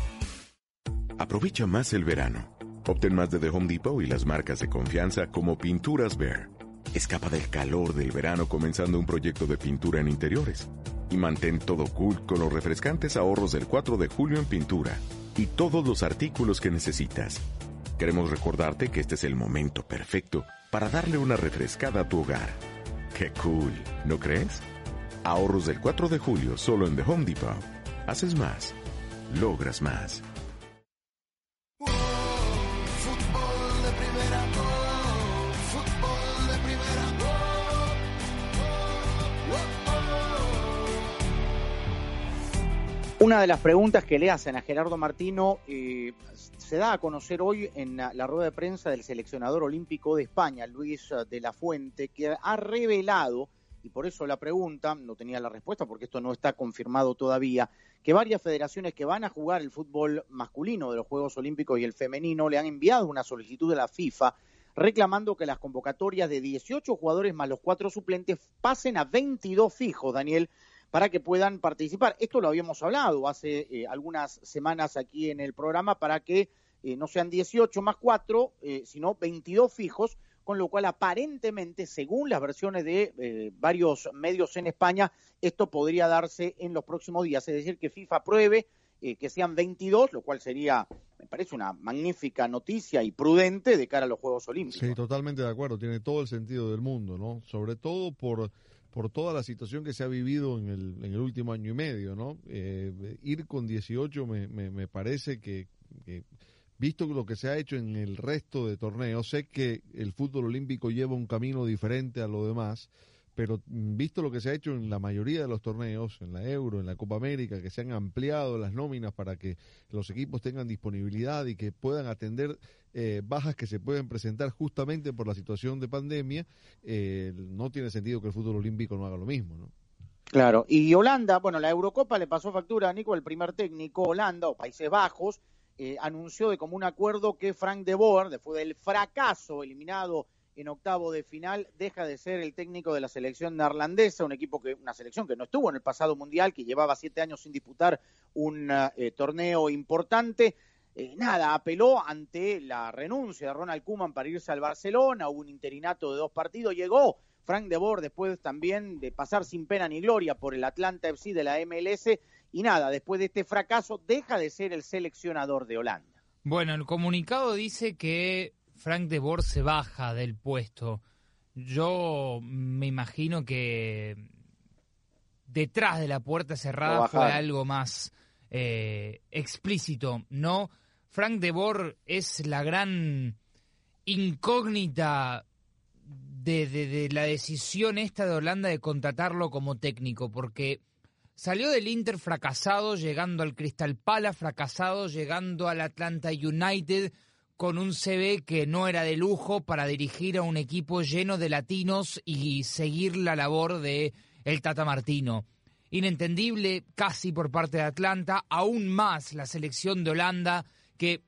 Aprovecha más el verano. Obtén más de The Home Depot y las marcas de confianza como Pinturas Bear. Escapa del calor del verano comenzando un proyecto de pintura en interiores. Y mantén todo cool con los refrescantes ahorros del 4 de julio en pintura y todos los artículos que necesitas. Queremos recordarte que este es el momento perfecto para darle una refrescada a tu hogar. ¡Qué cool! ¿No crees? Ahorros del 4 de julio solo en The Home Depot. Haces más. Logras más. Una de las preguntas que le hacen a Gerardo Martino eh, se da a conocer hoy en la, la rueda de prensa del seleccionador olímpico de España, Luis de la Fuente, que ha revelado, y por eso la pregunta, no tenía la respuesta porque esto no está confirmado todavía, que varias federaciones que van a jugar el fútbol masculino de los Juegos Olímpicos y el femenino le han enviado una solicitud a la FIFA reclamando que las convocatorias de 18 jugadores más los cuatro suplentes pasen a 22 fijos, Daniel, para que puedan participar. Esto lo habíamos hablado hace eh, algunas semanas aquí en el programa para que eh, no sean 18 más 4, eh, sino 22 fijos, con lo cual aparentemente, según las versiones de varios medios en España, esto podría darse en los próximos días, es decir, que FIFA apruebe que sean 22, lo cual sería, me parece una magnífica noticia y prudente de cara a los Juegos Olímpicos. Sí, totalmente de acuerdo, tiene todo el sentido del mundo, ¿no? Sobre todo por por toda la situación que se ha vivido en el, en el último año y medio, ¿no? Eh, ir con 18 me, me, parece que, que, visto lo que se ha hecho en el resto de torneos, sé que el fútbol olímpico lleva un camino diferente a lo demás, pero visto lo que se ha hecho en la mayoría de los torneos, en la Euro, en la Copa América, que se han ampliado las nóminas para que los equipos tengan disponibilidad y que puedan atender eh, bajas que se pueden presentar justamente por la situación de pandemia, eh, no tiene sentido que el fútbol olímpico no haga lo mismo, ¿no? Claro, y Holanda, bueno, la Eurocopa le pasó factura a Nico, el primer técnico, Holanda o Países Bajos, eh, anunció de común acuerdo que Frank de Boer, después del fracaso eliminado en octavo de final, deja de ser el técnico de la selección neerlandesa, un equipo que, una selección que no estuvo en el pasado mundial, que llevaba siete años sin disputar un eh, torneo importante. Eh, nada, apeló ante la renuncia de Ronald Koeman para irse al Barcelona, hubo un interinato de dos partidos, llegó Frank de Boer después también de pasar sin pena ni gloria por el Atlanta FC de la MLS y nada, después de este fracaso deja de ser el seleccionador de Holanda. Bueno, el comunicado dice que Frank de Boer se baja del puesto. Yo me imagino que detrás de la puerta cerrada fue algo más eh, explícito, ¿no? Frank de Boer es la gran incógnita de, de, de, la decisión esta de Holanda de contratarlo como técnico, porque salió del Inter fracasado, llegando al Crystal Palace fracasado, llegando al Atlanta United con un CV que no era de lujo para dirigir a un equipo lleno de latinos y seguir la labor de el Tata Martino. Inentendible casi por parte de Atlanta, aún más la selección de Holanda que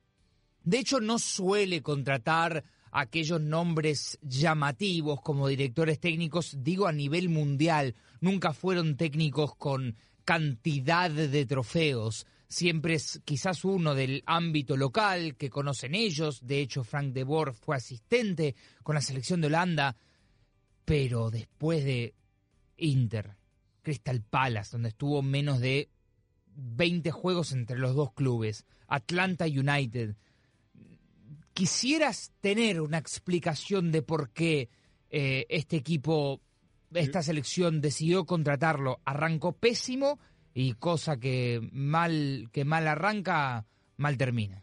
de hecho no suele contratar aquellos nombres llamativos como directores técnicos, digo a nivel mundial, nunca fueron técnicos con cantidad de trofeos, siempre es quizás uno del ámbito local que conocen ellos, de hecho Frank de Boer fue asistente con la selección de Holanda, pero después de Inter, Crystal Palace, donde estuvo menos de 20 juegos entre los dos clubes, Atlanta United, quisieras tener una explicación de por qué eh, este equipo, esta selección decidió contratarlo. Arrancó pésimo y cosa que mal, que mal arranca, mal termina.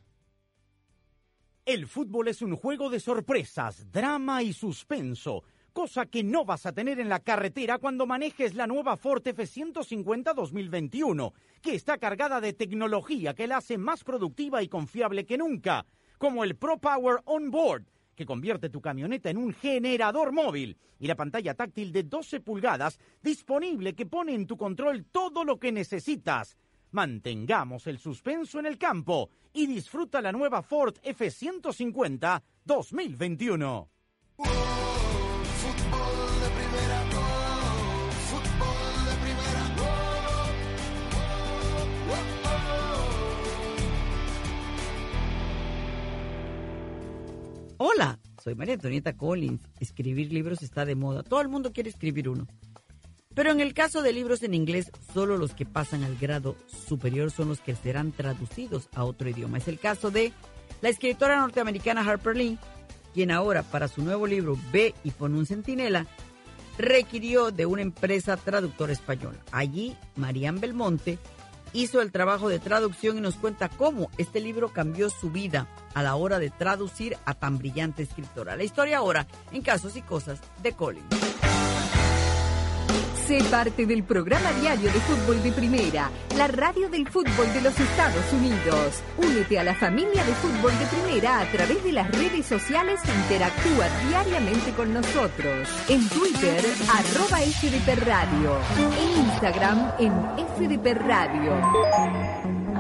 El fútbol es un juego de sorpresas, drama y suspenso, cosa que no vas a tener en la carretera cuando manejes la nueva Ford F150 2021, que está cargada de tecnología que la hace más productiva y confiable que nunca como el Pro Power On Board, que convierte tu camioneta en un generador móvil, y la pantalla táctil de 12 pulgadas disponible que pone en tu control todo lo que necesitas. Mantengamos el suspenso en el campo y disfruta la nueva Ford F150 2021. Hola, soy María Antonieta Collins. Escribir libros está de moda. Todo el mundo quiere escribir uno. Pero en el caso de libros en inglés, solo los que pasan al grado superior son los que serán traducidos a otro idioma. Es el caso de la escritora norteamericana Harper Lee, quien ahora para su nuevo libro Ve y pone un centinela, requirió de una empresa traductora española. Allí, Marian Belmonte hizo el trabajo de traducción y nos cuenta cómo este libro cambió su vida a la hora de traducir a tan brillante escritora. La historia ahora en Casos y Cosas de Colin. Sé parte del programa diario de fútbol de primera, la radio del fútbol de los Estados Unidos. Únete a la familia de fútbol de primera a través de las redes sociales e interactúa diariamente con nosotros. En Twitter, arroba FDP Radio. En Instagram, en FDP Radio.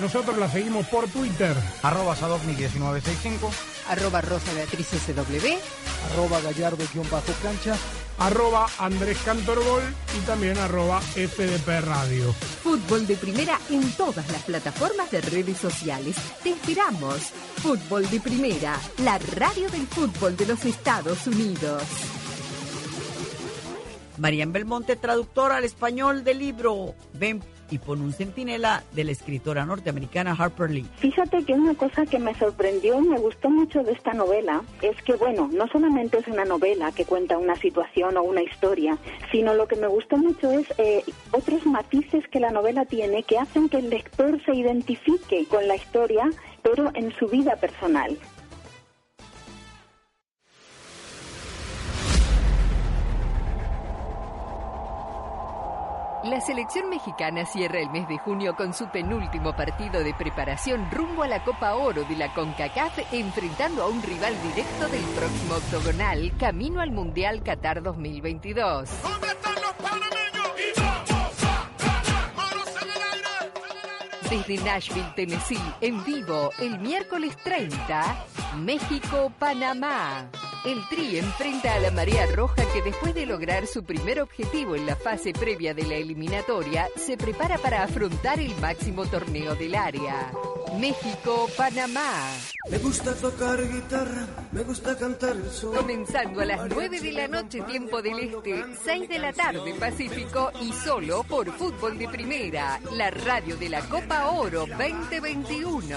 Nosotros la seguimos por Twitter. Arroba Sadovnik1965. Arroba Rosa Beatriz SW. Arroba Gallardo-cancha. Arroba Andrés Cantorbol y también arroba FDP Radio. Fútbol de Primera en todas las plataformas de redes sociales. Te esperamos. Fútbol de Primera, la radio del fútbol de los Estados Unidos. Marian Belmonte, traductora al español del libro Ven y pon un centinela de la escritora norteamericana Harper Lee. Fíjate que una cosa que me sorprendió y me gustó mucho de esta novela es que, bueno, no solamente es una novela que cuenta una situación o una historia, sino lo que me gustó mucho es eh, otros matices que la novela tiene que hacen que el lector se identifique con la historia, pero en su vida personal. La selección mexicana cierra el mes de junio con su penúltimo partido de preparación rumbo a la Copa Oro de la CONCACAF, enfrentando a un rival directo del próximo octogonal, camino al Mundial Qatar 2022. Desde Nashville, Tennessee, en vivo, el miércoles 30, México-Panamá. El Tri enfrenta a la Marea Roja que después de lograr su primer objetivo en la fase previa de la eliminatoria, se prepara para afrontar el máximo torneo del área. México-Panamá. Me gusta tocar guitarra, me gusta cantar el sol. Comenzando a las 9 de la noche, tiempo del Este, 6 de la tarde, Pacífico, y solo por Fútbol de Primera, la radio de la Copa Oro 2021.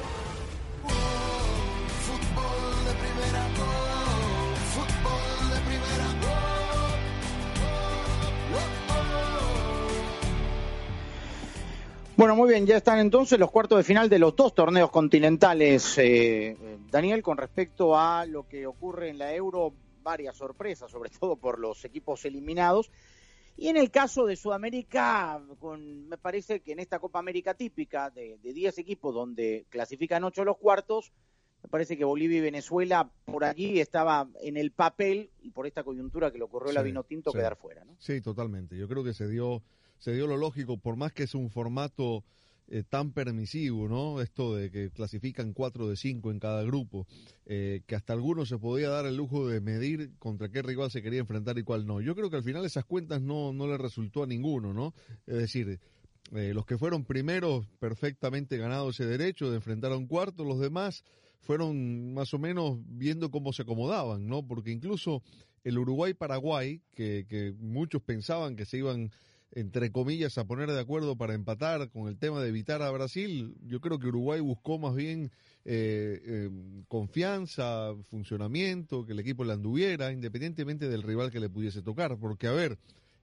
Bueno, muy bien, ya están entonces los cuartos de final de los dos torneos continentales. eh, Daniel, con respecto a lo que ocurre en la Euro, varias sorpresas, sobre todo por los equipos eliminados. Y en el caso de Sudamérica, con, me parece que en esta Copa América típica de, de 10 equipos donde clasifican 8 los cuartos, me parece que Bolivia y Venezuela por allí estaba en el papel y por esta coyuntura que le ocurrió a la Sí, Vinotinto sí. quedar fuera. ¿no? Sí, totalmente. Yo creo que se dio, se dio lo lógico, por más que es un formato eh, tan permisivo, ¿no? Esto de que clasifican cuatro de cinco en cada grupo, eh, que hasta algunos se podía dar el lujo de medir contra qué rival se quería enfrentar y cuál no. Yo creo que al final esas cuentas no, no le resultó a ninguno, ¿no? Es decir, eh, los que fueron primeros perfectamente ganado ese derecho de enfrentar a un cuarto, los demás fueron más o menos viendo cómo se acomodaban, ¿no? Porque incluso el Uruguay-Paraguay, que, que muchos pensaban que se iban, entre comillas, a poner de acuerdo para empatar con el tema de evitar a Brasil, yo creo que Uruguay buscó más bien eh, eh, confianza, funcionamiento, que el equipo le anduviera, independientemente del rival que le pudiese tocar. Porque, a ver,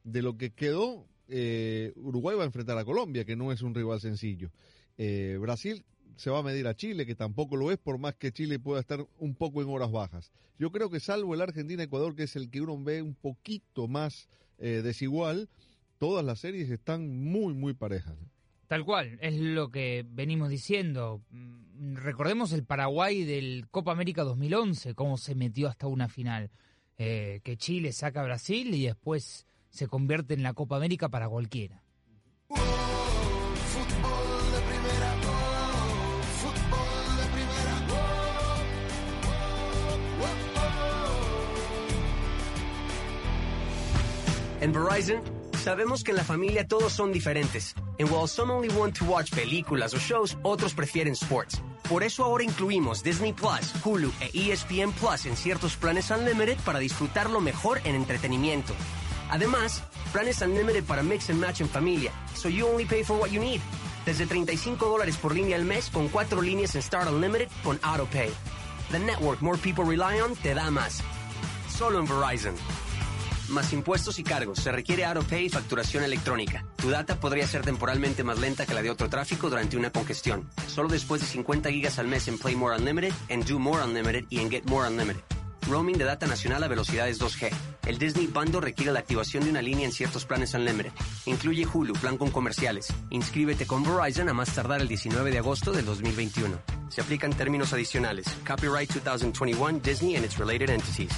de lo que quedó, eh, Uruguay va a enfrentar a Colombia, que no es un rival sencillo. Eh, Brasil se va a medir a Chile, que tampoco lo es, por más que Chile pueda estar un poco en horas bajas. Yo creo que salvo el Argentina-Ecuador, que es el que uno ve un poquito más desigual, todas las series están muy, muy parejas. Tal cual, es lo que venimos diciendo. Mm, Recordemos el Paraguay del Copa América 2011, cómo se metió hasta una final. Eh, que Chile saca a Brasil y después se convierte en la Copa América para cualquiera. En Verizon, sabemos que en la familia todos son diferentes. And while some only want to watch películas o shows, otros prefieren sports. Por eso ahora incluimos Disney Plus, Hulu e ESPN Plus en ciertos planes Unlimited para disfrutarlo mejor en entretenimiento. Además, planes Unlimited para mix and match en familia, so you only pay for what you need. Desde 35 dólares por línea al mes con cuatro líneas en Start Unlimited con AutoPay. The network more people rely on te da más. Solo en Verizon. Más impuestos y cargos. Se requiere AutoPay y facturación electrónica. Tu data podría ser temporalmente más lenta que la de otro tráfico durante una congestión. Solo después de 50 gigas al mes en Play More Unlimited, en Do More Unlimited y en Get More Unlimited. Roaming de data nacional a velocidades 2G. El Disney Bundle requiere la activación de una línea en ciertos planes Unlimited. Incluye Hulu, plan con comerciales. Inscríbete con Verizon a más tardar el 19 de agosto del 2021. Se aplican términos adicionales. Copyright 2021 Disney and its related entities.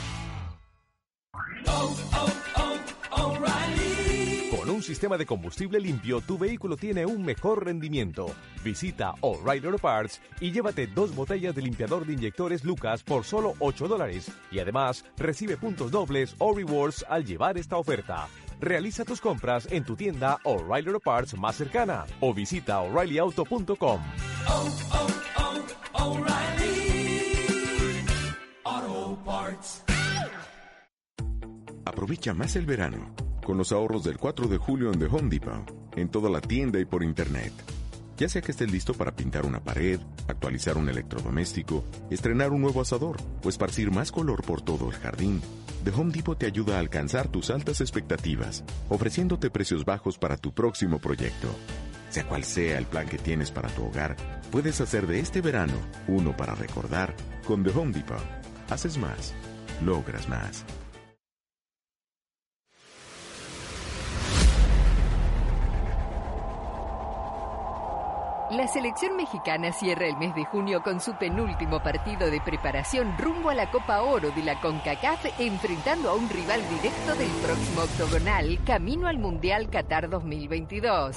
Con un sistema de combustible limpio, tu vehículo tiene un mejor rendimiento. Visita O'Reilly Auto Parts y llévate dos botellas de limpiador de inyectores Lucas por solo 8 dólares. Y además, recibe puntos dobles o rewards al llevar esta oferta. Realiza tus compras en tu tienda O'Reilly Auto Parts más cercana o visita o'ReillyAuto.com. Aprovecha más el verano con los ahorros del 4 de julio en The Home Depot, en toda la tienda y por internet. Ya sea que estés listo para pintar una pared, actualizar un electrodoméstico, estrenar un nuevo asador o esparcir más color por todo el jardín, The Home Depot te ayuda a alcanzar tus altas expectativas, ofreciéndote precios bajos para tu próximo proyecto. Sea cual sea el plan que tienes para tu hogar, puedes hacer de este verano uno para recordar con The Home Depot. Haces más, logras más. La selección mexicana cierra el mes de junio con su penúltimo partido de preparación rumbo a la Copa Oro de la CONCACAF, enfrentando a un rival directo del próximo octogonal, camino al Mundial Qatar 2022.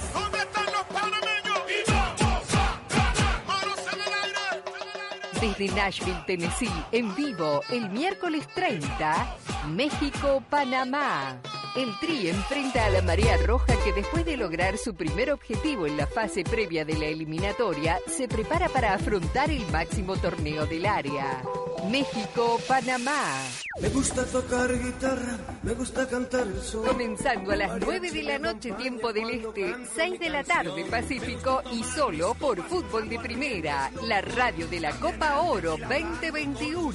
Desde Nashville, Tennessee, en vivo, el miércoles 30, México-Panamá. El Tri enfrenta a la Marea Roja que después de lograr su primer objetivo en la fase previa de la eliminatoria, se prepara para afrontar el máximo torneo del área. México-Panamá. Me gusta tocar guitarra, me gusta cantar el sol. Comenzando a las 9 de la noche, tiempo del Este, 6 de la tarde, Pacífico, y solo por Fútbol de Primera, la radio de la Copa Oro 2021.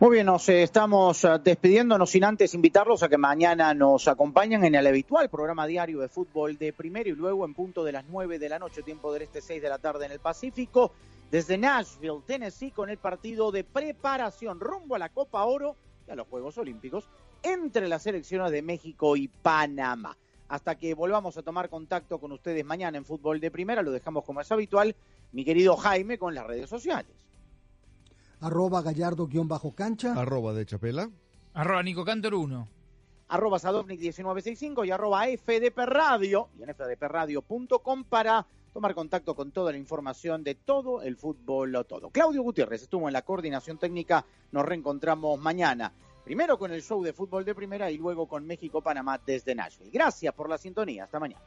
Muy bien, nos eh, estamos eh, despidiéndonos sin antes invitarlos a que mañana nos acompañen en el habitual programa diario de fútbol de primero y luego en punto de las 9 de la noche, tiempo del este 6 de la tarde en el Pacífico, desde Nashville, Tennessee, con el partido de preparación rumbo a la Copa Oro y a los Juegos Olímpicos entre las selecciones de México y Panamá. hasta que volvamos a tomar contacto con ustedes mañana en Fútbol de Primera. Lo dejamos como es habitual, mi querido Jaime, con las redes sociales. Arroba gallardo-cancha. Arroba de Chapela. Arroba Nico Cantor 1. Arroba Sadovnik1965 y arroba FDP Radio y en fdpradio.com para tomar contacto con toda la información de todo el fútbol o todo. Claudio Gutiérrez estuvo en la coordinación técnica. Nos reencontramos mañana. Primero con el show de fútbol de primera y luego con México-Panamá desde Nashville. Gracias por la sintonía. Hasta mañana.